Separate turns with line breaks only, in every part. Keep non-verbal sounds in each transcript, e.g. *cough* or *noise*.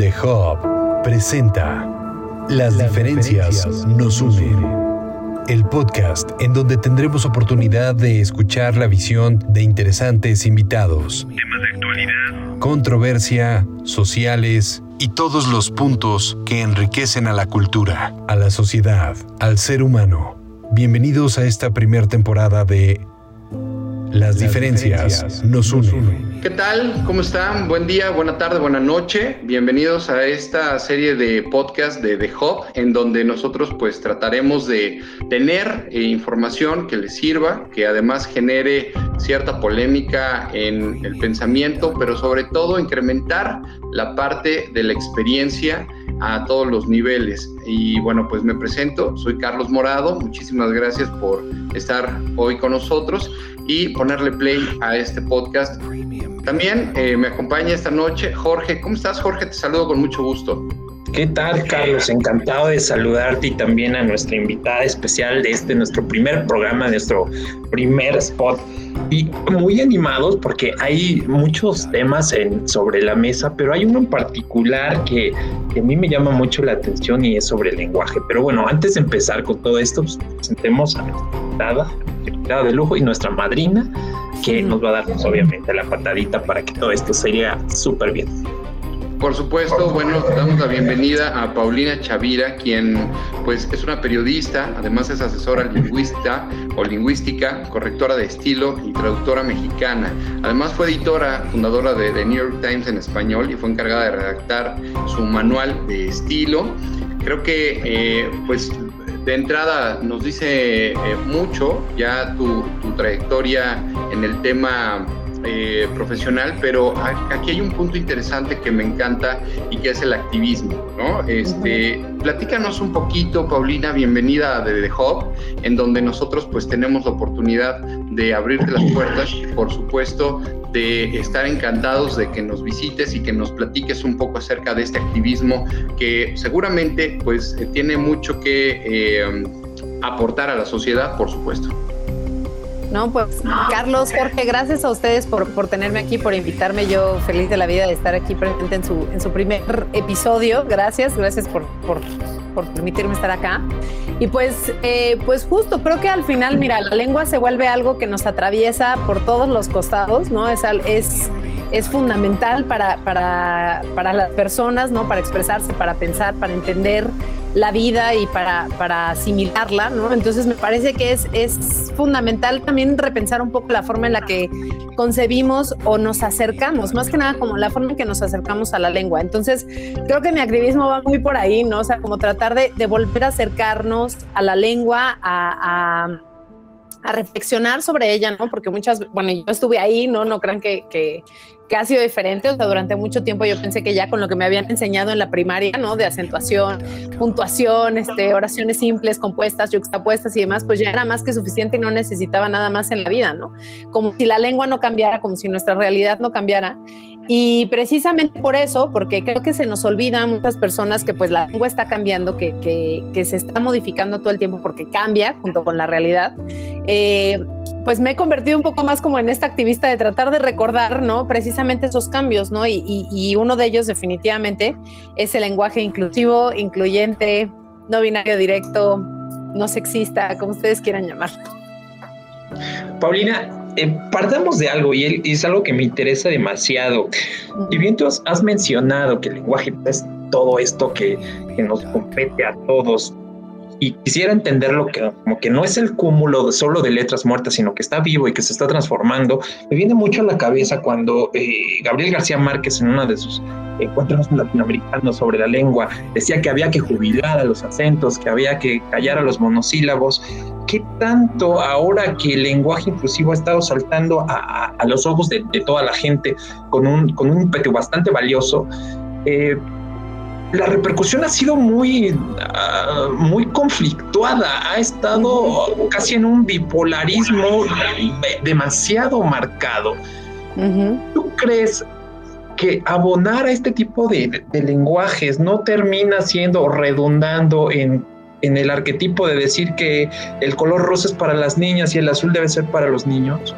The Hub presenta Las, diferencias, nos unen. El podcast en donde tendremos oportunidad de escuchar la visión de interesantes invitados. Temas de actualidad, controversia, sociales y todos los puntos que enriquecen a la cultura, a la sociedad, al ser humano. Bienvenidos a esta primera temporada de Las, diferencias, nos unen.
¿Qué tal? ¿Cómo están? Buen día, buena tarde, buena noche. Bienvenidos a esta serie de podcast de The Hub, en donde nosotros pues trataremos de tener eh, información que les sirva, que además genere cierta polémica en el pensamiento, pero sobre todo incrementar la parte de la experiencia a todos los niveles. Y bueno, pues me presento, soy Carlos Morado, muchísimas gracias por estar hoy con nosotros y ponerle play a este podcast. También eh, me acompaña esta noche Jorge. ¿Cómo estás, Jorge? Te saludo con mucho gusto.
¿Qué tal, Carlos? Encantado de saludarte y también a nuestra invitada especial de este, nuestro primer programa, nuestro primer spot. Y muy animados porque hay muchos temas en, sobre la mesa, pero hay uno en particular que, que, a mí me llama mucho la atención y es sobre el lenguaje. Pero bueno, antes de empezar con todo esto, pues, presentemos a nuestra invitada, invitada de lujo y nuestra madrina, que nos va a dar, pues, obviamente, la patadita para que todo esto se súper bien.
Por supuesto, bueno, damos la bienvenida a Paulina Chavira, quien pues es una periodista, además es asesora lingüista o lingüística, correctora de estilo y traductora mexicana. Además fue editora, fundadora de The New York Times en español y fue encargada de redactar su manual de estilo. Creo que eh, pues de entrada nos dice eh, mucho ya tu, tu trayectoria en el tema eh, profesional, pero aquí hay un punto interesante que me encanta y que es el activismo, ¿no? Este, platícanos un poquito, Paulina, bienvenida a The Hub, en donde nosotros pues tenemos la oportunidad de abrirte las puertas y por supuesto de estar encantados de que nos visites y que nos platiques un poco acerca de este activismo que seguramente pues tiene mucho que eh, aportar a la sociedad, por supuesto.
No, pues Carlos, Jorge, gracias a ustedes por, por, tenerme aquí, por invitarme. Yo feliz de la vida de estar aquí presente en su, en su primer episodio. Gracias, gracias por, por, por permitirme estar acá. Y pues, eh, pues justo, creo que al final, mira, la lengua se vuelve algo que nos atraviesa por todos los costados, ¿no? Es, es, es fundamental para, para, para las personas, ¿no? Para expresarse, para pensar, para entender la vida y para, para asimilarla, ¿no? Entonces me parece que es, es fundamental también repensar un poco la forma en la que concebimos o nos acercamos, más que nada como la forma en que nos acercamos a la lengua. Entonces creo que mi activismo va muy por ahí, ¿no? O sea, como tratar de, de volver a acercarnos a la lengua, a, a reflexionar sobre ella, ¿no? Porque muchas, bueno, yo estuve ahí, ¿no? No crean que, que ha sido diferente. Durante mucho tiempo yo pensé que ya con lo que me habían enseñado en la primaria, ¿no? De acentuación, puntuación, este, oraciones simples, compuestas, yuxtapuestas y demás, pues ya era más que suficiente y no necesitaba nada más en la vida, ¿no? Como si la lengua no cambiara, como si nuestra realidad no cambiara. Y precisamente por eso, porque creo que se nos olvida a muchas personas que pues la lengua está cambiando, que, que se está modificando todo el tiempo porque cambia junto con la realidad. Eh, pues me he convertido un poco más como en esta activista de tratar de recordar, ¿no? Precisamente esos cambios, ¿no? Y, uno de ellos definitivamente es el lenguaje inclusivo, incluyente, no binario directo, no sexista, como ustedes quieran llamarlo.
Paulina, eh, partamos de algo y es algo que me interesa demasiado. Y bien tú has, mencionado que el lenguaje es todo esto que, que nos compete a todos, y quisiera entenderlo que como que no es el cúmulo solo de letras muertas, sino que está vivo y que se está transformando. Me viene mucho a la cabeza cuando eh, Gabriel García Márquez en uno de sus encuentros latinoamericanos sobre la lengua decía que había que jubilar a los acentos, que había que callar a los monosílabos. ¿Qué tanto ahora que el lenguaje inclusivo ha estado saltando a, los ojos de, toda la gente con un, con un bastante valioso? Eh, la repercusión ha sido muy, ah, muy conflictuada, ha estado casi en un bipolarismo demasiado marcado. ¿Tú crees que abonar a este tipo de, lenguajes no termina siendo redundando en, en el arquetipo de decir que el color rosa es para las niñas y el azul debe ser para los niños?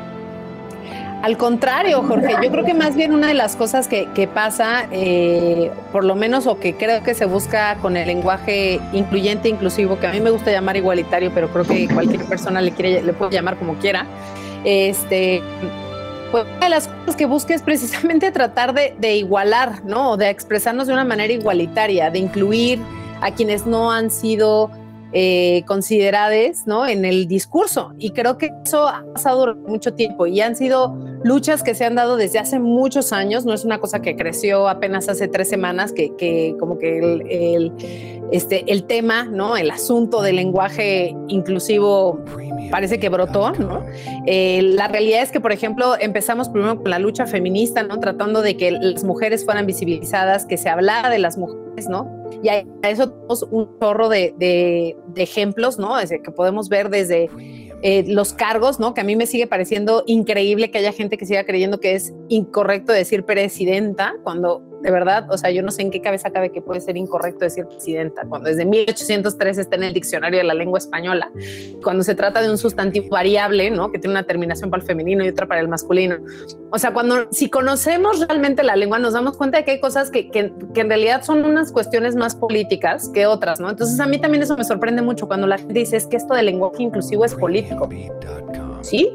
Al contrario, Jorge, yo creo que más bien una de las cosas que, pasa, eh, por lo menos o que creo que se busca con el lenguaje incluyente, inclusivo, que a mí me gusta llamar igualitario, pero creo que cualquier persona le, quiere, le puede llamar como quiera, este, pues una de las cosas que busca es precisamente tratar de, de igualar, ¿no? De expresarnos de una manera igualitaria, de incluir a quienes no han sido eh, ¿no? en el discurso. Y creo que eso ha pasado mucho tiempo y han sido luchas que se han dado desde hace muchos años. No es una cosa que creció apenas hace tres semanas, que, que como que el, este, el tema, ¿no? el asunto del lenguaje inclusivo parece que brotó. ¿no? Eh, la realidad es que, por ejemplo, empezamos primero con la lucha feminista, ¿no? tratando de que las mujeres fueran visibilizadas, que se hablara de las mujeres, ¿no? Y a eso tenemos un chorro de, de, ejemplos, ¿no? Desde que podemos ver desde eh, los cargos, ¿no? Que a mí me sigue pareciendo increíble que haya gente que siga creyendo que es incorrecto decir presidenta, cuando de verdad, o sea, yo no sé en qué cabeza cabe que puede ser incorrecto decir presidenta, cuando desde 1803 está en el diccionario de la lengua española, cuando se trata de un sustantivo variable, ¿no? Que tiene una terminación para el femenino y otra para el masculino. O sea, cuando, si conocemos realmente la lengua, nos damos cuenta de que hay cosas que, que, que en realidad son unas cuestiones más políticas que otras, ¿no? Entonces a mí también eso me sorprende mucho cuando la gente dice es que esto del lenguaje inclusivo es político. Sí,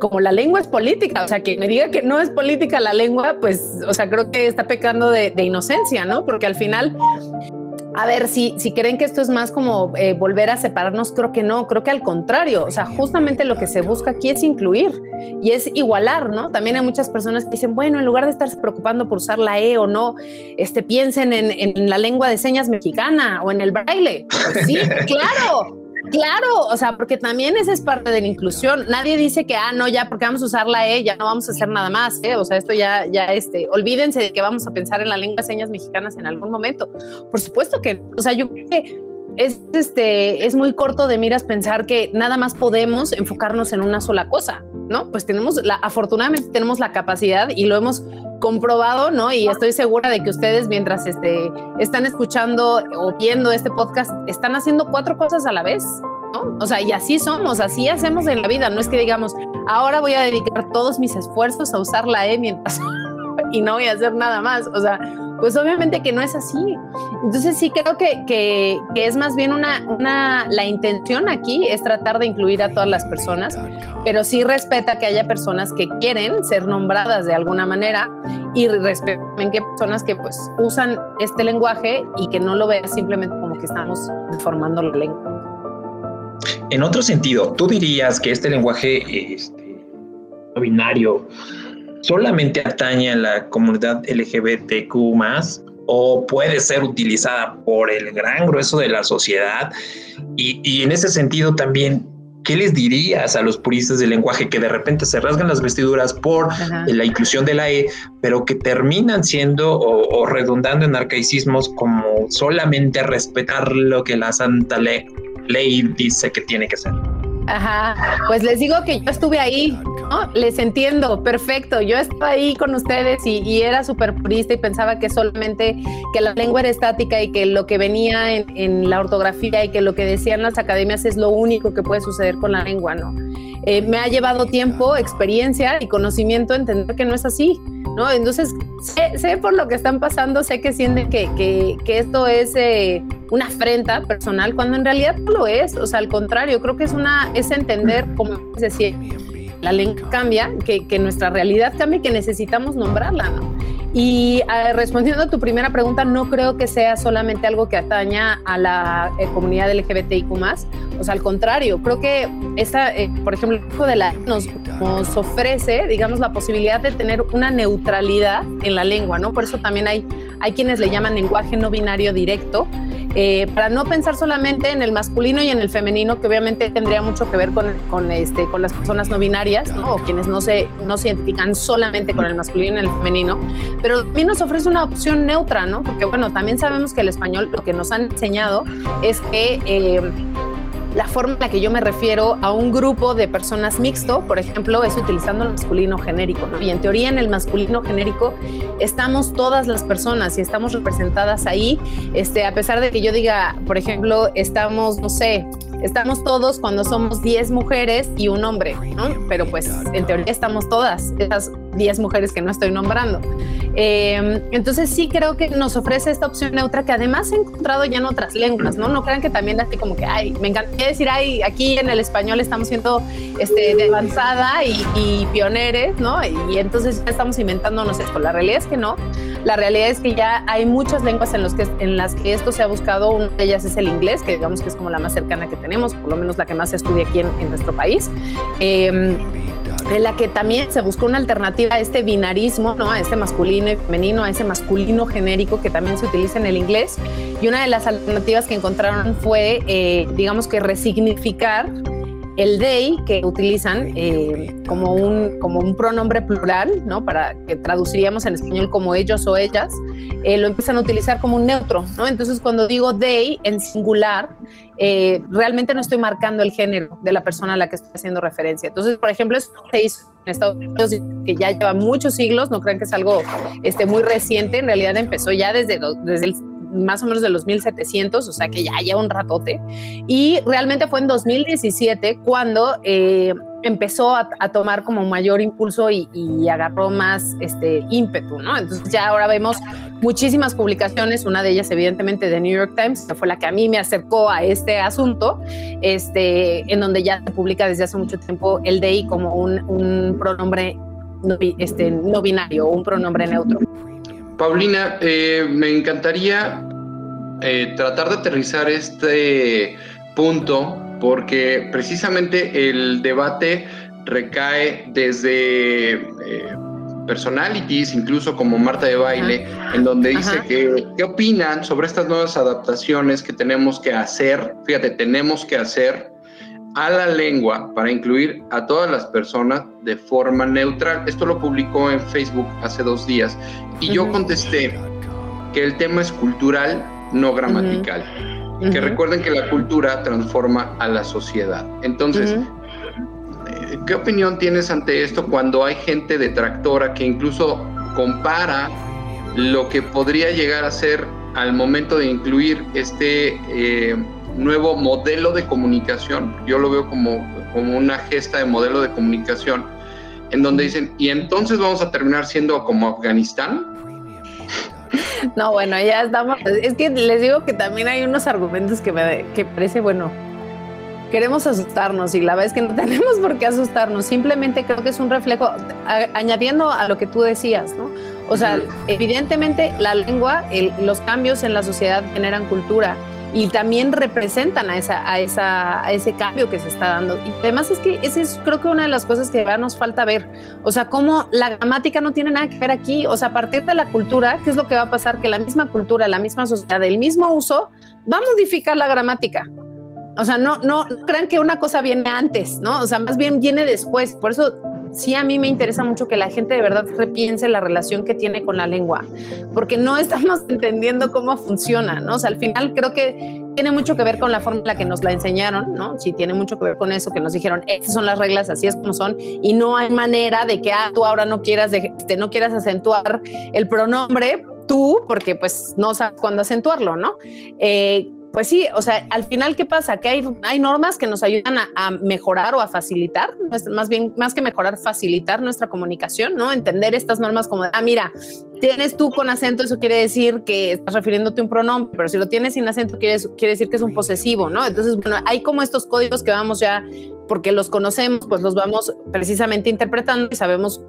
como la lengua es política, o sea, que me diga que no es política la lengua, pues, o sea, creo que está pecando de, inocencia, ¿no? Porque al final, a ver, si, si creen que esto es más como eh, volver a separarnos, creo que no, creo que al contrario, o sea, justamente lo que se busca aquí es incluir y es igualar, ¿no? También hay muchas personas que dicen, bueno, en lugar de estarse preocupando por usar la E o no, este, piensen en, en la lengua de señas mexicana o en el braille. Pues sí, *laughs* claro, Claro, o sea, porque también esa es parte de la inclusión. Nadie dice que, ah, no, ya porque vamos a usar la E, ya no vamos a hacer nada más, ¿eh? O sea, esto ya, ya, este, olvídense de que vamos a pensar en la lengua de señas mexicanas en algún momento. Por supuesto que, o sea, yo creo que es, este, es muy corto de miras pensar que nada más podemos enfocarnos en una sola cosa, ¿no? Pues tenemos, la, afortunadamente tenemos la capacidad y lo hemos comprobado, ¿no? Y estoy segura de que ustedes mientras este, están escuchando o viendo este podcast, están haciendo cuatro cosas a la vez, ¿no? O sea, y así somos, así hacemos en la vida, no es que digamos, ahora voy a dedicar todos mis esfuerzos a usar la E mientras *laughs* y no voy a hacer nada más, o sea, pues obviamente que no es así. Entonces sí creo que, que, es más bien una, la intención aquí es tratar de incluir a todas las personas, pero sí respeta que haya personas que quieren ser nombradas de alguna manera y respeten que personas que pues usan este lenguaje y que no lo vean simplemente como que estamos formando la lengua.
En otro sentido, ¿tú dirías que este lenguaje este, binario solamente atañe a la comunidad LGBTQ o puede ser utilizada por el gran grueso de la sociedad. Y, en ese sentido también, ¿qué les dirías a los puristas del lenguaje que de repente se rasgan las vestiduras por la inclusión de la E, pero que terminan siendo o, redundando en arcaicismos como solamente respetar lo que la santa ley dice que tiene que ser?
Ajá, pues les digo que yo estuve ahí, ¿no? Les entiendo, perfecto. Yo estaba ahí con ustedes y, era súper purista y pensaba que solamente que la lengua era estática y que lo que venía en, la ortografía y que lo que decían las academias es lo único que puede suceder con la lengua, ¿no? Eh, me ha llevado tiempo, experiencia y conocimiento entender que no es así, ¿no? Entonces, sé, por lo que están pasando, sé que sienten que, que, esto es eh, una afrenta personal, cuando en realidad no lo es, o sea, al contrario, creo que es, una, es entender, como decía, la lengua cambia, que, nuestra realidad cambia y que necesitamos nombrarla, ¿no? Y ah, respondiendo a tu primera pregunta, no creo que sea solamente algo que ataña a la eh, comunidad LGBTIQ o sea, al contrario, creo que esta, eh, por ejemplo, el grupo de la nos, nos ofrece, digamos, la posibilidad de tener una neutralidad en la lengua, ¿no? Por eso también hay, hay quienes le llaman lenguaje no binario directo, eh, para no pensar solamente en el masculino y en el femenino, que obviamente tendría mucho que ver con, con, este, con las personas no binarias, o quienes no se, no se identifican solamente con el masculino y el femenino, pero también nos ofrece una opción neutra, ¿no? Porque bueno, también sabemos que el español lo que nos han enseñado es que... Eh, la forma en la que yo me refiero a un grupo de personas mixto, por ejemplo, es utilizando el masculino genérico. Y en teoría en el masculino genérico estamos todas las personas y estamos representadas ahí, este, a pesar de que yo diga, por ejemplo, estamos, no sé, estamos todos cuando somos 10 mujeres y un hombre, ¿no? Pero pues en teoría estamos todas, 10 mujeres que no estoy nombrando. Em, entonces sí creo que nos ofrece esta opción neutra que además he encontrado ya en otras lenguas, ¿no? No crean que también así como que, ay, me encantaría decir, ay, aquí en el español estamos siendo este, de avanzada y, y pioneres, ¿no? Y, entonces ya estamos inventándonos esto. La realidad es que no. La realidad es que ya hay muchas lenguas en, los que, en las que esto se ha buscado. Una de ellas es el inglés, que digamos que es como la más cercana que tenemos, por lo menos la que más se estudia aquí en, en nuestro país. Eh, en la que también se buscó una alternativa a este binarismo, ¿no? a este masculino y femenino, a ese masculino genérico que también se utiliza en el inglés. Y una de las alternativas que encontraron fue, eh, digamos que resignificar el they que utilizan eh, como, un, como un pronombre plural, ¿no? Para que traduciríamos en español como ellos o ellas, eh, lo empiezan a utilizar como un neutro, ¿no? Entonces cuando digo they en singular, eh, realmente no estoy marcando el género de la persona a la que estoy haciendo referencia. Entonces, por ejemplo, esto se hizo en Estados Unidos que ya lleva muchos siglos, no crean que es algo este, muy reciente, en realidad empezó ya desde, desde el más o menos de los 1700, o sea que ya lleva un ratote. Y realmente fue en 2017 cuando eh, empezó a, tomar como mayor impulso y, agarró más este ímpetu, ¿no? Entonces ya ahora vemos muchísimas publicaciones, una de ellas evidentemente de New York Times, que fue la que a mí me acercó a este asunto, este, en donde ya se publica desde hace mucho tiempo el DI como un, pronombre no, este, no binario, un pronombre neutro.
Paulina, eh, me encantaría eh, tratar de aterrizar este punto porque precisamente el debate recae desde eh, personalities, incluso como Marta de Baile, en donde dice que qué opinan sobre estas nuevas adaptaciones que tenemos que hacer, fíjate, tenemos que hacer a la lengua para incluir a todas las personas de forma neutral. Esto lo publicó en Facebook hace dos días. Y yo contesté que el tema es cultural, no gramatical. Que recuerden que la cultura transforma a la sociedad. Entonces, eh, ¿qué opinión tienes ante esto cuando hay gente detractora que incluso compara lo que podría llegar a ser al momento de incluir este... Eh, nuevo modelo de comunicación, yo lo veo como, como una gesta de modelo de comunicación, en donde dicen, y entonces vamos a terminar siendo como Afganistán.
No, bueno, ya estamos. Es que les digo que también hay unos argumentos que me que parece, bueno, queremos asustarnos y la verdad es que no *laughs* tenemos por qué asustarnos. Simplemente creo que es un reflejo, añadiendo a lo que tú decías, ¿no? O sea, evidentemente la lengua, los cambios en la sociedad generan cultura y también representan a, esa, a, esa, a ese cambio que se está dando. Y además es que esa es creo que una de las cosas que nos falta ver. O sea, cómo la gramática no tiene nada que ver aquí. O sea, a partir de la cultura, ¿qué es lo que va a pasar? Que la misma cultura, la misma sociedad, el mismo uso, va a modificar la gramática. O sea, no, no, no crean que una cosa viene antes, ¿no? O sea, más bien viene después. Por eso sí a mí me interesa mucho que la gente de verdad repiense la relación que tiene con la lengua, porque no *laughs* estamos entendiendo cómo funciona, ¿no? Al final creo que tiene mucho que ver con la forma en la que nos la enseñaron, ¿no? Sí, tiene mucho que ver con eso, que nos dijeron, estas son las reglas, así es como son, y no hay manera de que, ah, tú ahora no quieras, de, este, no quieras acentuar el pronombre, tú, porque pues no sabes cuándo acentuarlo, ¿no? Eh, pues sí, o sea, al final, ¿qué pasa? Que hay, hay normas que nos ayudan a, mejorar o a facilitar, más bien, más que mejorar, facilitar nuestra comunicación, ¿no? Entender estas normas como, ah, mira, tienes tú con acento, eso quiere decir que estás refiriéndote a un pronombre, pero si lo tienes sin acento, quiere, quiere decir que es un posesivo, ¿no? Entonces, bueno, hay como estos códigos que vamos ya, porque los conocemos, pues los vamos precisamente interpretando y sabemos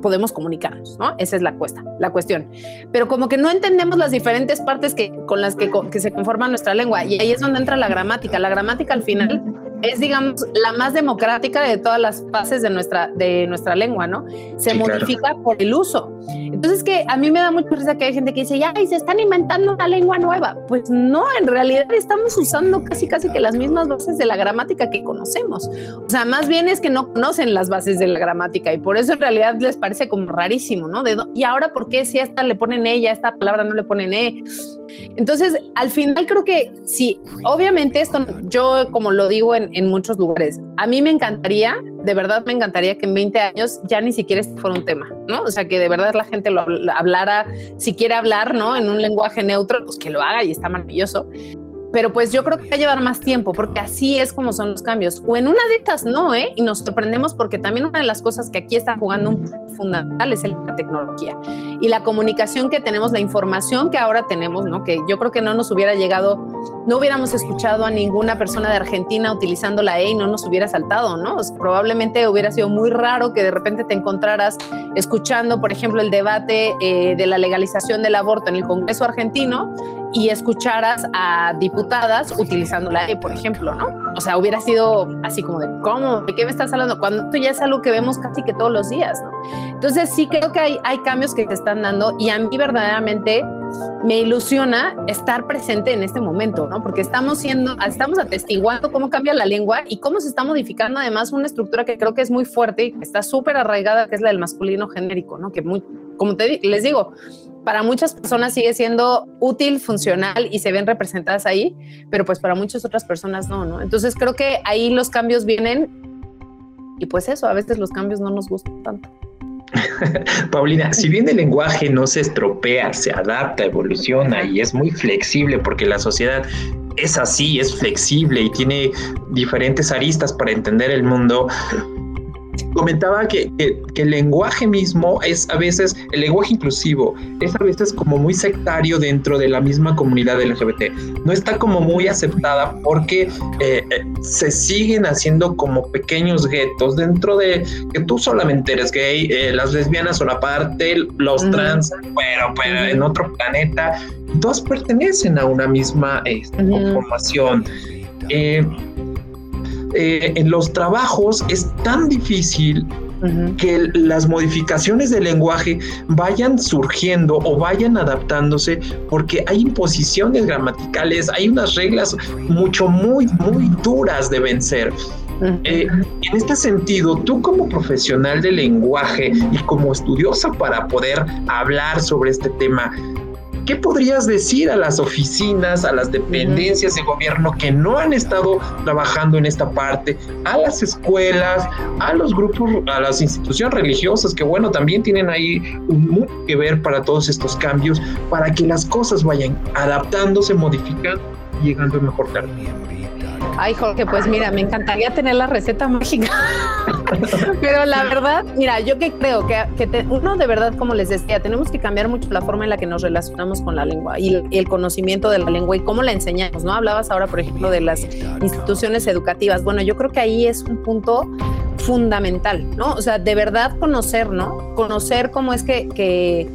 podemos comunicarnos, ¿no? Esa es la, cuesta, la cuestión. Pero como que no entendemos las diferentes partes que, con las que, que se conforma nuestra lengua y ahí es donde entra la gramática. La gramática al final es, digamos, la más democrática de todas las fases de nuestra, de nuestra lengua, ¿no? Se modifica por el uso. Entonces, que a mí me da mucha risa que hay gente que dice, ya, y se están inventando una lengua nueva. Pues no, en realidad estamos usando casi, casi que las mismas bases de la gramática que conocemos. O sea, más bien es que no conocen las bases de la gramática y por eso en realidad les parece como rarísimo, ¿no? De, y ahora, ¿por qué si a esta le ponen ella, a esta palabra no le ponen e? Entonces, al final creo que sí, obviamente esto, yo como lo digo en, en muchos lugares, a mí me encantaría, de verdad me encantaría que en 20 años ya ni siquiera este fuera un tema, ¿no? O sea, que de verdad la gente lo hablara, si quiere hablar, ¿no? En un lenguaje neutro, pues que lo haga y está maravilloso. Pero pues yo creo que va a llevar más tiempo porque así es como son los cambios. O en una de estas no, ¿eh? Y nos sorprendemos porque también una de las cosas que aquí está jugando un fundamental es la tecnología y la comunicación que tenemos, la información que ahora tenemos, ¿no? Que yo creo que no nos hubiera llegado, no hubiéramos escuchado a ninguna persona de Argentina utilizando la E y no nos hubiera saltado, ¿no? probablemente hubiera sido muy raro que de repente te encontraras escuchando, por ejemplo, el debate eh, de la legalización del aborto en el Congreso argentino y escucharas a diputadas utilizando la E, por ejemplo, ¿no? O sea, hubiera sido así como de, ¿cómo? ¿De qué me estás hablando? Cuando esto ya es algo que vemos casi que todos los días, ¿no? Entonces sí creo que hay, hay cambios que se están dando y a mí verdaderamente me ilusiona estar presente en este momento, ¿no? Porque estamos siendo, estamos atestiguando cómo cambia la lengua y cómo se está modificando además una estructura que creo que es muy fuerte y que está súper arraigada, que es la del masculino genérico, ¿no? Que muy, como te, les digo, para muchas personas sigue siendo útil, funcional y se ven representadas ahí, pero pues para muchas otras personas no, ¿no? Entonces creo que ahí los cambios vienen y pues eso, a veces los cambios no nos gustan tanto. *laughs*
Paulina, si bien el lenguaje no se estropea, se adapta, evoluciona y es muy flexible porque la sociedad es así, es flexible y tiene diferentes aristas para entender el mundo, comentaba que, el lenguaje mismo es a veces, el lenguaje inclusivo, es a veces como muy sectario dentro de la misma comunidad LGBT. No está como muy aceptada porque eh, eh, se siguen haciendo como pequeños guetos dentro de que tú solamente eres gay, eh, las lesbianas son aparte, los trans, pero, pero en otro planeta, todos pertenecen a una misma este, conformación. Eh, en los trabajos es tan difícil que las modificaciones del lenguaje vayan surgiendo o vayan adaptándose porque hay imposiciones gramaticales, hay unas reglas mucho, muy, muy duras de vencer. Eh, en este sentido, tú como profesional de lenguaje y como estudiosa para poder hablar sobre este tema, ¿Qué podrías decir a las oficinas, a las dependencias de gobierno que no han estado trabajando en esta parte, a las escuelas, a los grupos, a las instituciones religiosas que bueno, también tienen ahí mucho que ver para todos estos cambios, para que las cosas vayan adaptándose, modificando y llegando mejor término?
Ay, Jorge, pues mira, me encantaría tener la receta mágica. *laughs* *laughs* Pero la verdad, mira, yo que creo que, uno de verdad, como les decía, tenemos que cambiar mucho la forma en la que nos relacionamos con la lengua y el, conocimiento de la lengua y cómo la enseñamos, ¿no? Hablabas ahora, por ejemplo, de las instituciones educativas. Bueno, yo creo que ahí es un punto fundamental, ¿no? O sea, de verdad conocer, ¿no? Conocer cómo es que, que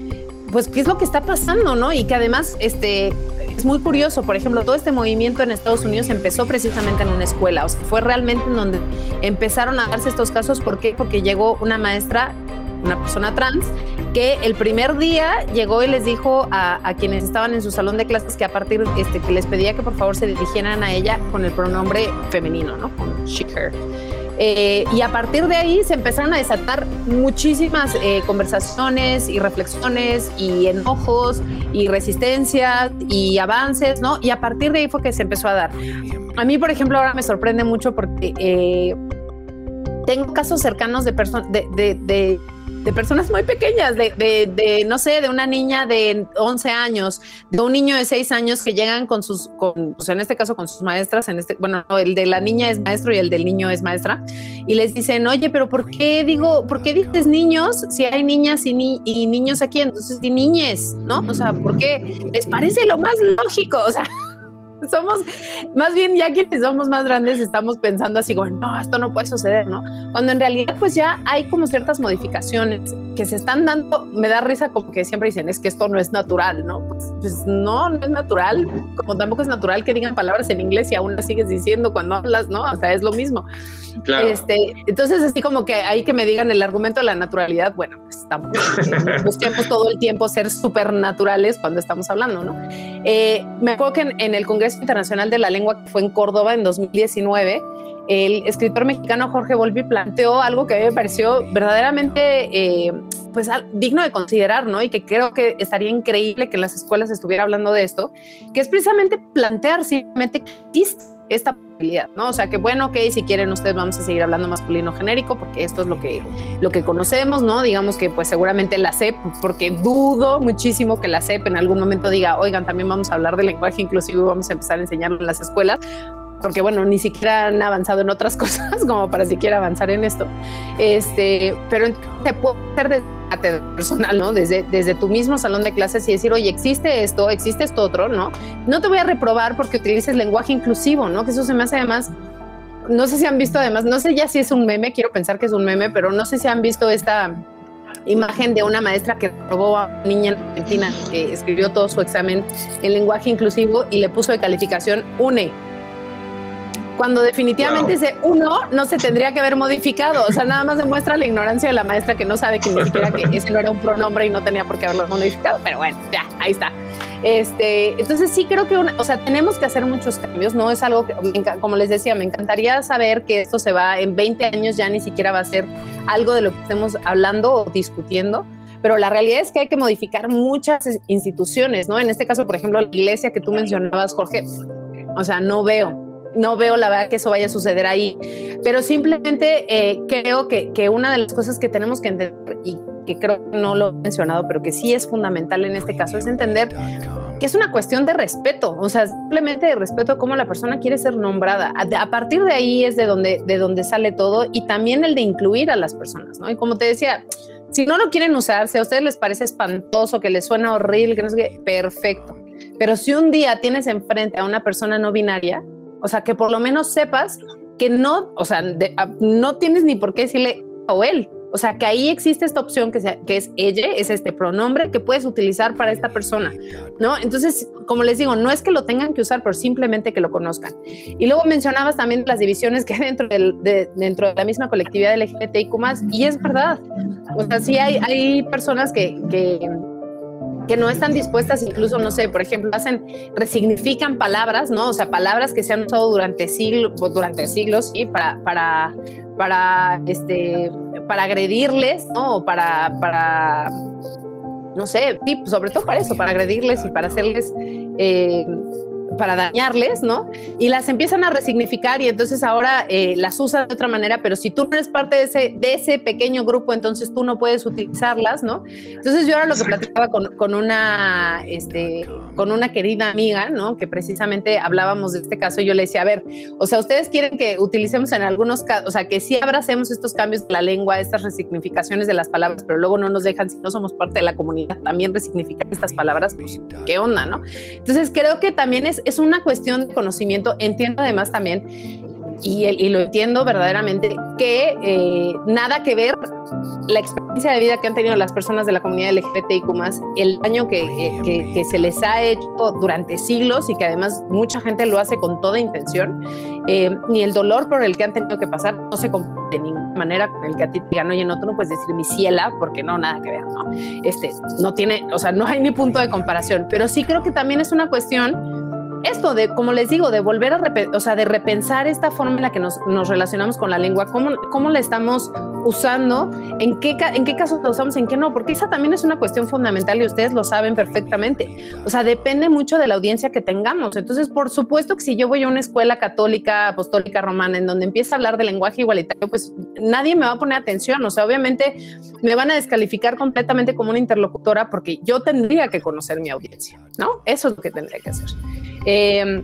pues, qué es lo que está pasando, ¿no? Y que además, este, es muy curioso, por ejemplo, todo este movimiento en Estados Unidos empezó precisamente en una escuela, o sea, fue realmente en donde empezaron a darse estos casos, ¿por qué? Porque llegó una maestra, una persona trans, que el primer día llegó y les dijo a, quienes estaban en su salón de clases que a partir, este, que les pedía que por favor se dirigieran a ella con el pronombre femenino, ¿no? Con she, her. Eh, y a partir de ahí se empezaron a desatar muchísimas eh, conversaciones y reflexiones y enojos y resistencias y avances, ¿no? Y a partir de ahí fue que se empezó a dar. A mí, por ejemplo, ahora me sorprende mucho porque eh, tengo casos cercanos de de, de de personas muy pequeñas, de, de, no sé, de una niña de 11 años, de un niño de 6 años que llegan con sus, con, en este caso con sus maestras, en este, bueno, el de la niña es maestro y el del niño es maestra, y les dicen, oye, pero ¿por qué digo, por qué dices niños si hay niñas y, ni, y niños aquí? Entonces, y niñes, ¿no? O sea, ¿por qué? Les parece lo más lógico, o sea somos, más bien ya quienes somos más grandes estamos pensando así como, no, esto no puede suceder, ¿no? Cuando en realidad pues ya hay como ciertas modificaciones que se están dando, me da risa como que siempre dicen, es que esto no es natural, ¿no? Pues, pues no, no es natural, como tampoco es natural que digan palabras en inglés y aún las sigues diciendo cuando hablas, ¿no? O sea, es lo mismo. Claro. Este, entonces, así como que ahí que me digan el argumento de la naturalidad, bueno, pues estamos, *laughs* busquemos todo el tiempo ser súper naturales cuando estamos hablando, ¿no? Eh, me acuerdo que en, el Congreso Internacional de la Lengua, que fue en Córdoba en 2019, el escritor mexicano Jorge Volpi planteó algo que a mí me pareció verdaderamente eh, pues digno de considerar, ¿no? Y que creo que estaría increíble que las escuelas estuviera hablando de esto, que es precisamente plantear simplemente que existe esta posibilidad, ¿no? O sea, que bueno, ok, si quieren ustedes vamos a seguir hablando masculino genérico porque esto es lo que, lo que conocemos, ¿no? Digamos que pues seguramente la CEP, porque dudo muchísimo que la CEP en algún momento diga, oigan, también vamos a hablar de lenguaje inclusivo vamos a empezar a enseñarlo en las escuelas, porque bueno, ni siquiera han avanzado en otras *laughs* cosas como para siquiera avanzar en esto. Este, pero se puede hacer desde personal, ¿no? Desde, desde tu mismo salón de clases y decir, oye, existe esto, existe esto otro, ¿no? No te voy a reprobar porque utilices lenguaje inclusivo, ¿no? Que eso se me hace además, no sé si han visto además, no sé ya si es un meme, quiero pensar que es un meme, pero no sé si han visto esta imagen de una maestra que robó a una niña en Argentina que escribió todo su examen en lenguaje inclusivo y le puso de calificación UNE cuando definitivamente ese uno no se tendría que haber modificado. O sea, nada más demuestra la ignorancia de la maestra que no sabe que ni siquiera que ese no era un pronombre y no tenía por qué haberlo modificado. Pero bueno, ya, ahí está. Este, entonces sí creo que, o sea, tenemos que hacer muchos cambios, no es algo que, como les decía, me encantaría saber que esto se va en 20 años ya ni siquiera va a ser algo de lo que estemos hablando o discutiendo, pero la realidad es que hay que modificar muchas instituciones, ¿no? En este caso, por ejemplo, la iglesia que tú mencionabas, Jorge, o sea, no veo no veo la verdad que eso vaya a suceder ahí, pero simplemente eh, creo que, que, una de las cosas que tenemos que entender y que creo que no lo he mencionado, pero que sí es fundamental en este caso, es entender que es una cuestión de respeto, o sea, simplemente de respeto a cómo la persona quiere ser nombrada. A, partir de ahí es de donde, de donde sale todo y también el de incluir a las personas, ¿no? Y como te decía, si no lo quieren usar, si a ustedes les parece espantoso, que les suena horrible, que perfecto. Pero si un día tienes enfrente a una persona no binaria, o sea, que por lo menos sepas que no, o sea, no tienes ni por qué decirle o él. O sea, que ahí existe esta opción que, es ella, es este pronombre que puedes utilizar para esta persona, ¿no? Entonces, como les digo, no es que lo tengan que usar, pero simplemente que lo conozcan. Y luego mencionabas también las divisiones que hay dentro, del, de, dentro de la misma colectividad LGBTIQ+, y es verdad. O sea, sí hay, hay personas que, que que no están dispuestas, incluso, no sé, por ejemplo, hacen, resignifican palabras, ¿no? O sea, palabras que se han usado durante siglos, durante siglos, ¿sí? Para, para, para, este, para agredirles, ¿no? Para, para, no sé, sobre todo para eso, para agredirles y para hacerles... Eh, para dañarles, ¿no? Y las empiezan a resignificar y entonces ahora eh, las usan de otra manera, pero si tú no eres parte de ese, de ese pequeño grupo, entonces tú no puedes utilizarlas, ¿no? Entonces yo ahora lo que platicaba con, con, una, este, con una querida amiga, ¿no? Que precisamente hablábamos de este caso y yo le decía, a ver, o sea, ustedes quieren que utilicemos en algunos casos, o sea, que sí abracemos estos cambios de la lengua, estas resignificaciones de las palabras, pero luego no nos dejan, si no somos parte de la comunidad, también resignificar estas palabras, pues, ¿qué onda, no? Entonces creo que también es es una cuestión de conocimiento. Entiendo además también, y, y lo entiendo verdaderamente, que eh, nada que ver la experiencia de vida que han tenido las personas de la comunidad LGBTIQ, el daño que, que, que, se les ha hecho durante siglos y que además mucha gente lo hace con toda intención, eh, ni el dolor por el que han tenido que pasar no se compara de ninguna manera con el que a ti te digan, oye, no, tú no puedes decir mi ciela, porque no, nada que ver, ¿no? Este, no tiene, o sea, no hay ni punto de comparación, pero sí creo que también es una cuestión esto de, como les digo, de volver a, o sea, de repensar esta forma en la que nos, nos relacionamos con la lengua, cómo, cómo la estamos usando, en qué, en qué casos la usamos, en qué no, porque esa también es una cuestión fundamental y ustedes lo saben perfectamente. O sea, depende mucho de la audiencia que tengamos. Entonces, por supuesto que si yo voy a una escuela católica, apostólica, romana, en donde empieza a hablar de lenguaje igualitario, pues nadie me va a poner atención. O sea, obviamente me van a descalificar completamente como una interlocutora porque yo tendría que conocer mi audiencia, ¿no? Eso es lo que tendría que hacer. Eh, Eh,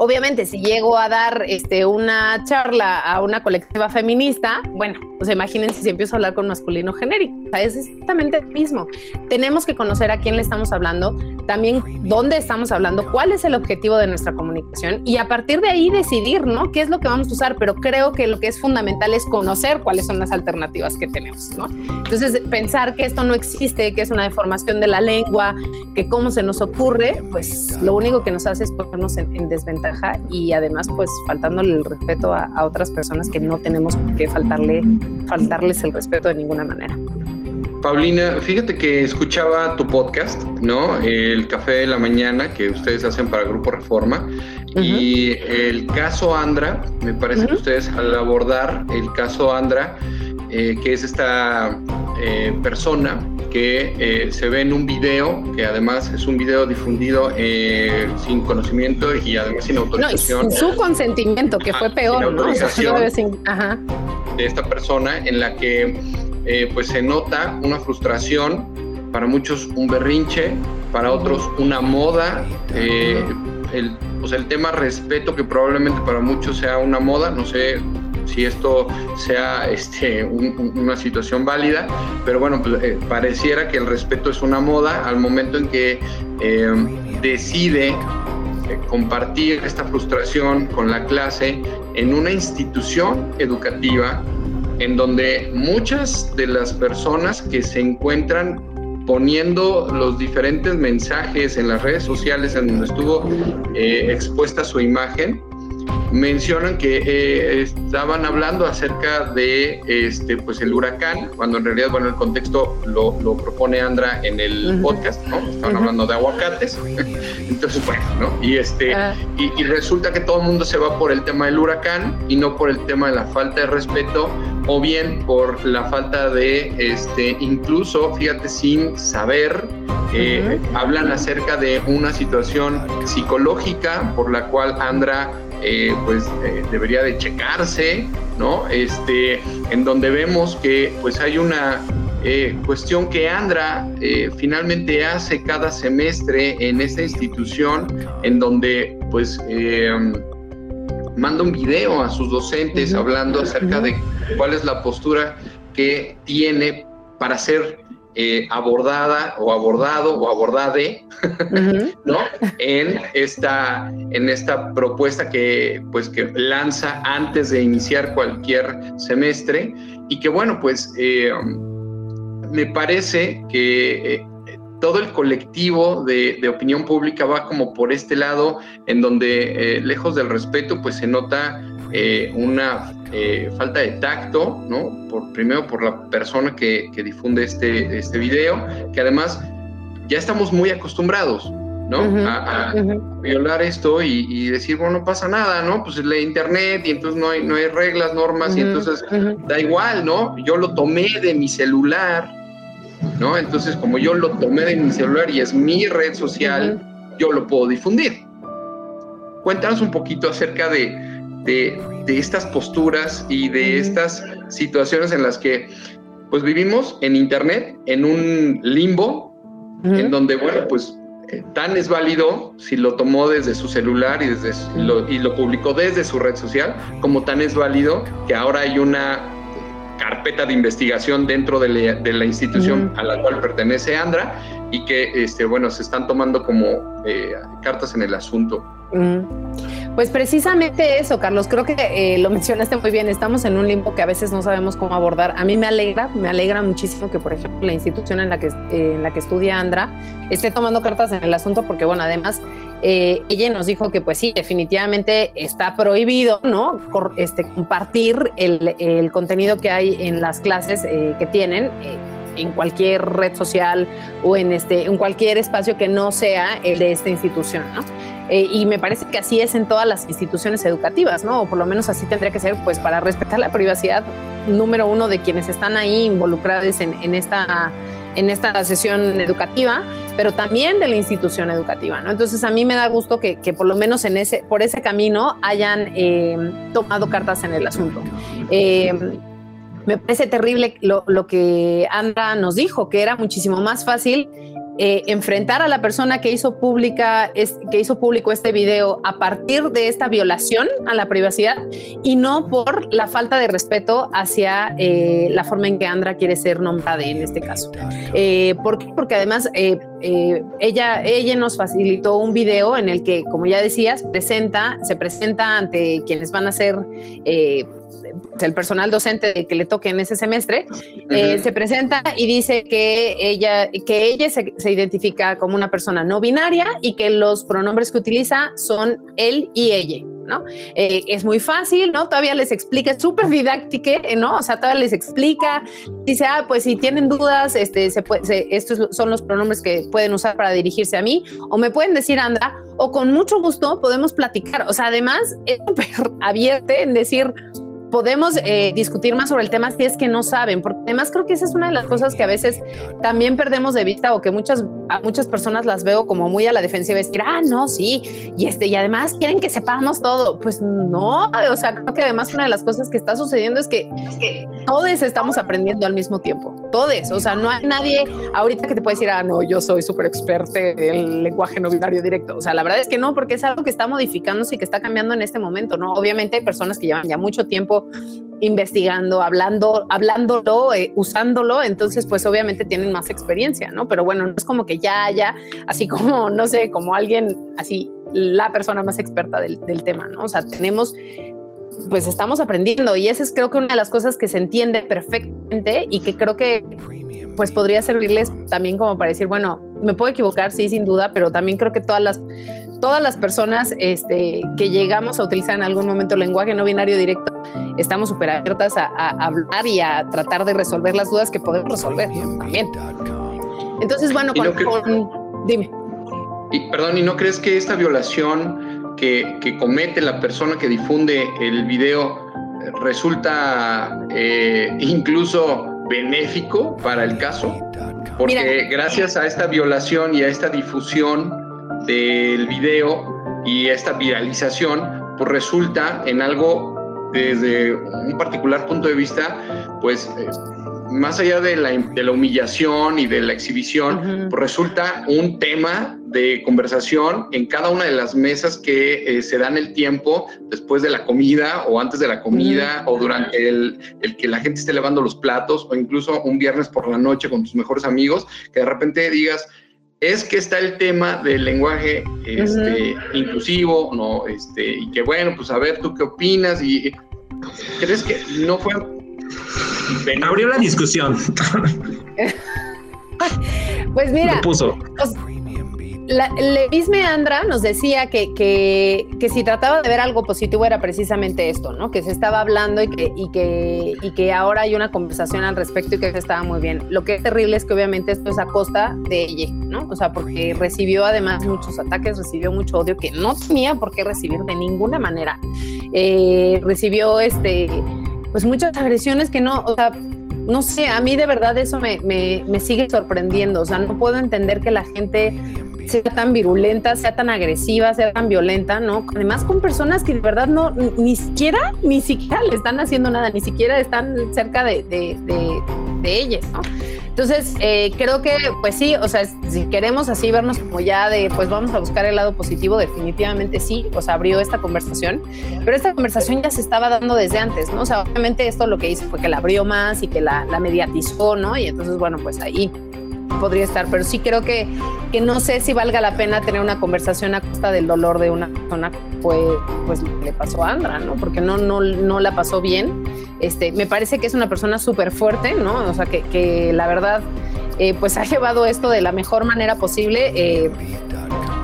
obviamente, si llego a dar este, una charla a una colectiva feminista, bueno, pues imagínense si empiezo a hablar con masculino genérico. O sea, es exactamente lo mismo. Tenemos que conocer a quién le estamos hablando, también dónde estamos hablando, cuál es el objetivo de nuestra comunicación y a partir de ahí decidir, ¿no? ¿Qué es lo que vamos a usar? Pero creo que lo que es fundamental es conocer cuáles son las alternativas que tenemos, ¿no? Entonces, pensar que esto no existe, que es una deformación de la lengua, que cómo se nos ocurre, pues lo único que nos hace es ponernos en, desventaja y además, pues faltándole el respeto a, a otras personas que no tenemos que faltarle faltarles el respeto de ninguna manera.
Paulina, fíjate que escuchaba tu podcast, ¿no? El Café de la Mañana que ustedes hacen para Grupo Reforma. Y el caso Andra, me parece que ustedes al abordar el caso Andra, eh, que es esta eh, persona que eh, se ve en un video, que además es un video difundido eh, sin conocimiento y además sin autorización.
No, sin su consentimiento, que fue peor, ¿no?
Ajá. De esta persona en la que eh, pues se nota una frustración, para muchos un berrinche, para otros una moda, el, pues el tema respeto que probablemente para muchos sea una moda, no sé si esto sea este, una situación válida, pero bueno, pues, eh, pareciera que el respeto es una moda al momento en que eh, decide eh, compartir esta frustración con la clase en una institución educativa en donde muchas de las personas que se encuentran poniendo los diferentes mensajes en las redes sociales en donde estuvo expuesta su imagen, mencionan que eh, estaban hablando acerca de este pues el huracán, cuando en realidad, bueno, el contexto lo, lo propone Andra en el podcast, ¿no? Estaban hablando de aguacates. Entonces, bueno, ¿no? Y este, ah. y, resulta que todo el mundo se va por el tema del huracán y no por el tema de la falta de respeto, o bien por la falta de este, incluso, fíjate, sin saber eh, hablan acerca de una situación psicológica por la cual Andra eh, pues eh, debería de checarse, ¿no? Este, en donde vemos que pues hay una eh, cuestión que Andra finalmente hace cada semestre en esta institución, en donde pues manda un video a sus docentes hablando acerca de cuál es la postura que tiene para ser eh, abordada o abordado o abordade, *laughs* ¿no? En esta, en esta propuesta que, pues, que lanza antes de iniciar cualquier semestre y que, bueno, pues, eh, me parece que eh, todo el colectivo de, opinión pública va como por este lado, en donde, lejos del respeto, pues se nota una eh, falta de tacto, ¿no? Por, primero por la persona que, difunde este, este video, que además ya estamos muy acostumbrados, ¿no? a, violar esto y, decir, bueno, no pasa nada, ¿no? Pues lee internet y entonces no hay, no hay reglas, normas y entonces da igual, ¿no? Yo lo tomé de mi celular, ¿no? Entonces, como yo lo tomé de mi celular y es mi red social, yo lo puedo difundir. Cuéntanos un poquito acerca de, de, estas posturas y de estas situaciones en las que pues vivimos en internet en un limbo en donde bueno pues eh, tan es válido si lo tomó desde su celular y desde lo, y lo publicó desde su red social como tan es válido que ahora hay una carpeta de investigación dentro de la, institución a la cual pertenece Andra y que este bueno se están tomando como eh, cartas en el asunto
pues precisamente eso, Carlos, creo que eh, lo mencionaste muy bien, estamos en un limbo que a veces no sabemos cómo abordar. A mí me alegra, me alegra muchísimo que, por ejemplo, la institución en la que, eh, en la que estudia Andra esté tomando cartas en el asunto, porque, bueno, además, eh, ella nos dijo que, pues sí, definitivamente está prohibido, ¿no? este, compartir el, el, contenido que hay en las clases que tienen en cualquier red social o en, este, en cualquier espacio que no sea el de esta institución, ¿no? Eh, y me parece que así es en todas las instituciones educativas, ¿no? O por lo menos así tendría que ser, pues, para respetar la privacidad número uno de quienes están ahí involucrados en, esta en esta sesión educativa, pero también de la institución educativa, ¿no? Entonces a mí me da gusto que, que por lo menos en ese, por ese camino hayan eh, tomado cartas en el asunto. Eh, me parece terrible lo, lo, que Andra nos dijo, que era muchísimo más fácil eh, enfrentar a la persona que hizo pública que hizo público este video a partir de esta violación a la privacidad y no por la falta de respeto hacia eh, la forma en que Andra quiere ser nombrada en este caso. Eh, ¿Por qué? Porque además ella, ella nos facilitó un video en el que, como ya decías, presenta, se presenta ante quienes van a ser el personal docente que le toque en ese semestre, eh, se presenta y dice que ella, que ella se, identifica como una persona no binaria y que los pronombres que utiliza son él y ella. ¿no? Eh, es muy fácil, ¿no? Todavía les explica, es súper didáctica, ¿no? O sea, todavía les explica, dice, ah, pues si tienen dudas, este, se puede, estos son los pronombres que pueden usar para dirigirse a mí, o me pueden decir, anda, o con mucho gusto podemos platicar. O sea, además es súper abierta en decir, podemos eh, discutir más sobre el tema si es que no saben, porque además creo que esa es una de las cosas que a veces también perdemos de vista o que muchas, a muchas personas las veo como muy a la defensiva, es decir, ah, no, sí, y, este, y además quieren que sepamos todo. Pues no, o sea, creo que además una de las cosas que está sucediendo es que, que todos estamos aprendiendo al mismo tiempo, todos, o sea, no hay nadie ahorita que te puede decir, ah, no, yo soy súper experto en lenguaje no binario directo, o sea, la verdad es que no, porque es algo que está modificándose y que está cambiando en este momento, ¿no? Obviamente hay personas que llevan ya mucho tiempo investigando, hablando, hablándolo, eh, usándolo, entonces pues obviamente tienen más experiencia, ¿no? Pero bueno, no es como que ya haya, así como, *laughs* no sé, como alguien así, la persona más experta del, tema, ¿no? O sea, tenemos pues estamos aprendiendo y esa es creo que una de las cosas que se entiende perfectamente y que creo que pues podría servirles también como para decir, bueno, me puedo equivocar, sí, sin duda, pero también creo que todas las todas las personas este, que llegamos a utilizar en algún momento lenguaje no binario directo, estamos súper abiertas a, hablar y a tratar de resolver las dudas que podemos resolver también. Entonces, bueno, con, dime.
Y perdón, ¿y no crees que esta violación que, que comete la persona que difunde el video resulta eh, incluso benéfico para el caso? Porque gracias a esta violación y a esta difusión del video y esta viralización, pues resulta en algo desde un particular punto de vista, pues eh, más allá de la, de la, humillación y de la exhibición, pues resulta un tema de conversación en cada una de las mesas que eh, se dan el tiempo después de la comida o antes de la comida o durante el, el, que la gente esté lavando los platos o incluso un viernes por la noche con tus mejores amigos, que de repente digas, es que está el tema del lenguaje este, inclusivo, ¿no? Este, y que bueno, pues a ver, ¿tú qué opinas? Y ¿crees que no fue...
Abrió la discusión. *laughs*
pues mira, puso. Pues, Levis Andra nos decía que, que, que, si trataba de ver algo positivo era precisamente esto, ¿no? Que se estaba hablando y que, y, que, y que ahora hay una conversación al respecto y que estaba muy bien. Lo que es terrible es que obviamente esto es a costa de ella, ¿no? O sea, porque recibió además muchos ataques, recibió mucho odio que no tenía por qué recibir de ninguna manera. Eh, recibió este, pues muchas agresiones que no, o sea, no sé, a mí de verdad eso me, me, me, sigue sorprendiendo. O sea, no puedo entender que la gente sea tan virulenta, sea tan agresiva, sea tan violenta, ¿no? Además con personas que de verdad no, ni siquiera, ni siquiera le están haciendo nada, ni siquiera están cerca de, de, de, ellas, ¿no? Entonces, eh, creo que, pues sí, o sea, si queremos así vernos como ya de, pues vamos a buscar el lado positivo, definitivamente sí, o sea, abrió esta conversación, pero esta conversación ya se estaba dando desde antes, ¿no? O sea, obviamente esto lo que hizo fue que la abrió más y que la, la mediatizó, ¿no? Y entonces, bueno, pues ahí podría estar, pero sí creo que, que no sé si valga la pena tener una conversación a costa del dolor de una persona, pues, pues le pasó a Andra, ¿no? Porque no, no, no la pasó bien. Este, me parece que es una persona súper fuerte, ¿no? O sea, que, que la verdad, eh, pues ha llevado esto de la mejor manera posible. Eh,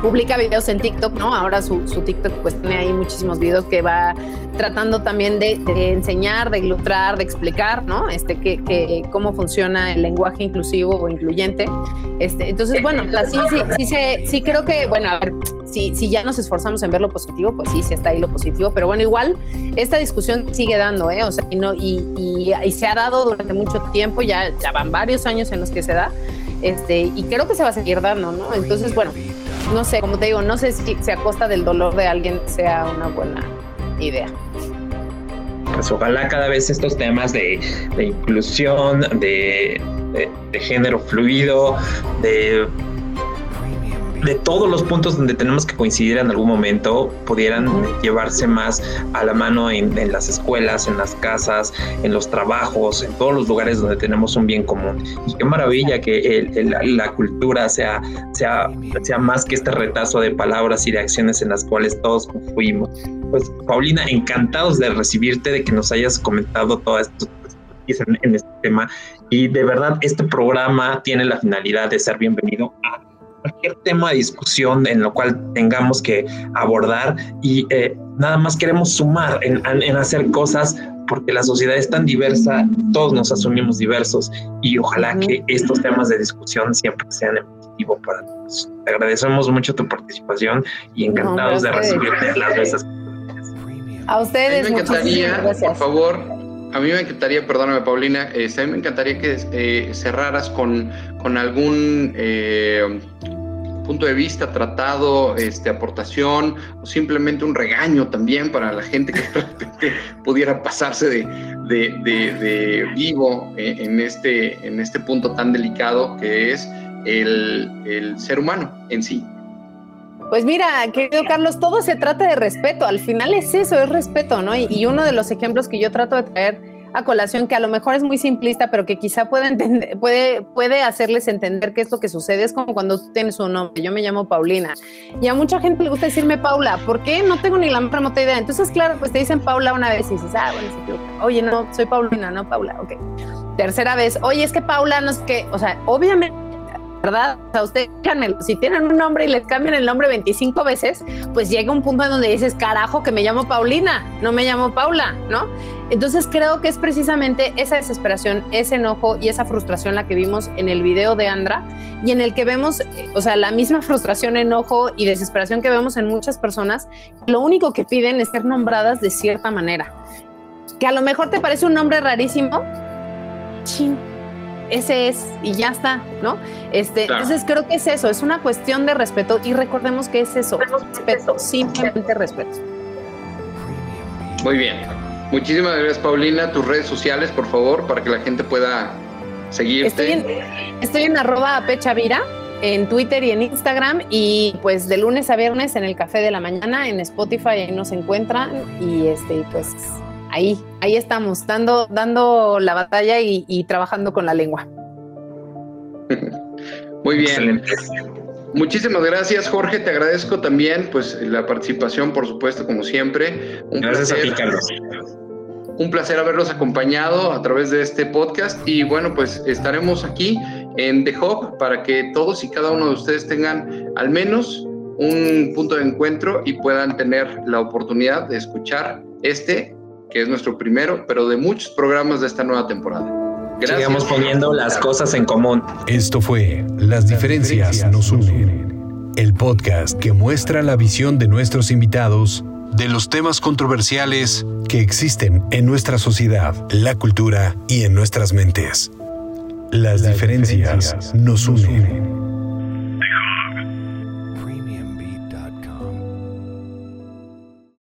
publica videos en TikTok, ¿no? Ahora su, su, TikTok pues tiene ahí muchísimos videos que va tratando también de, de enseñar, de ilustrar, de explicar, ¿no? Este, que, que, cómo funciona el lenguaje inclusivo o incluyente. Este, entonces, bueno, sí, sí, sí, sí, sí creo que, bueno, a ver, si, si ya nos esforzamos en ver lo positivo, pues sí, sí está ahí lo positivo, pero bueno, igual esta discusión sigue dando, ¿eh? O sea, y, no, y, y, y se ha dado durante mucho tiempo, ya, ya van varios años en los que se da, este, y creo que se va a seguir dando, ¿no? Entonces, bueno, no sé, como te digo, no sé si, si a costa del dolor de alguien sea una buena idea.
Pues ojalá cada vez estos temas de, inclusión, de género fluido, de de todos los puntos donde tenemos que coincidir en algún momento pudieran llevarse más a la mano en, las escuelas, en las casas, en los trabajos, en todos los lugares donde tenemos un bien común. Y qué maravilla que la cultura sea, sea, sea más que este retazo de palabras y de acciones en las cuales todos confluimos. Pues Paulina, encantados de recibirte, de que nos hayas comentado todo esto en, en este tema. Y de verdad, este programa tiene la finalidad de ser bienvenido a cualquier tema de discusión en lo cual tengamos que abordar y eh, nada más queremos sumar en, en, hacer cosas porque la sociedad es tan diversa, todos nos asumimos diversos y ojalá que estos temas de discusión siempre sean en positivo para todos. Te agradecemos mucho tu participación y encantados de recibirte las veces
A ustedes.
A mí me encantaría, por favor, a mí me encantaría, perdóname Paulina, este, a mí me encantaría que eh, cerraras con, con algún eh, punto de vista, tratado, este, aportación o simplemente un regaño también para la gente que *laughs* de pudiera pasarse de, de, vivo eh, en, este, en este punto tan delicado que es el, el ser humano en sí.
Pues mira, querido Carlos, todo se trata de respeto. Al final es eso, es respeto, ¿no? Y, uno de los ejemplos que yo trato de traer colación, que a lo mejor es muy simplista, pero que quizá puede, entender, puede, puede hacerles entender qué es lo que sucede, es como cuando tú tienes un nombre. Yo me llamo Paulina. Y a mucha gente le gusta decirme Paula. ¿Por qué? No tengo ni la más remota idea. Entonces, claro, pues te dicen Paula una vez y dices, ah, bueno, oye, no, soy Paulina, no Paula, ok. Tercera vez, oye, es que Paula no es que, o sea, obviamente ¿verdad? O sea, ustedes, si tienen un nombre y les cambian el nombre 25 veces, pues llega un punto en donde dices, carajo, que me llamo Paulina, no me llamo Paula, ¿no? Entonces creo que es precisamente esa desesperación, ese enojo y esa frustración la que vimos en el video de Andra y en el que vemos, o sea, la misma frustración, enojo y desesperación que vemos en muchas personas, lo único que piden es ser nombradas de cierta manera. Que a lo mejor te parece un nombre rarísimo, ese es y ya está, ¿no? Este, Entonces creo que es eso, es una cuestión de respeto y recordemos que es eso, respeto, simplemente respeto.
Muy bien. Muchísimas gracias, Paulina. Tus redes sociales, por favor, para que la gente pueda seguirte.
Estoy en, estoy en arroba pechavira en Twitter y en Instagram y pues de lunes a viernes en el Café de la Mañana, en Spotify, ahí nos encuentran y este, pues ahí, ahí estamos, dando, dando la batalla y, trabajando con la lengua. *laughs*
Muy bien. Muchísimas gracias, Jorge. Te agradezco también, pues, la participación, por supuesto, como siempre.
Un gracias
placer,
a ti, Carlos.
Un placer haberlos acompañado a través de este podcast. Y bueno, pues estaremos aquí en The Hub para que todos y cada uno de ustedes tengan al menos un punto de encuentro y puedan tener la oportunidad de escuchar este que es nuestro primero, pero de muchos programas de esta nueva temporada.
Gracias. Sigamos poniendo las cosas en común.
Esto fue Las diferencias nos unen, el podcast que muestra la visión de nuestros invitados de los temas controversiales que existen en nuestra sociedad, la cultura y en nuestras mentes. Las, diferencias, nos unen.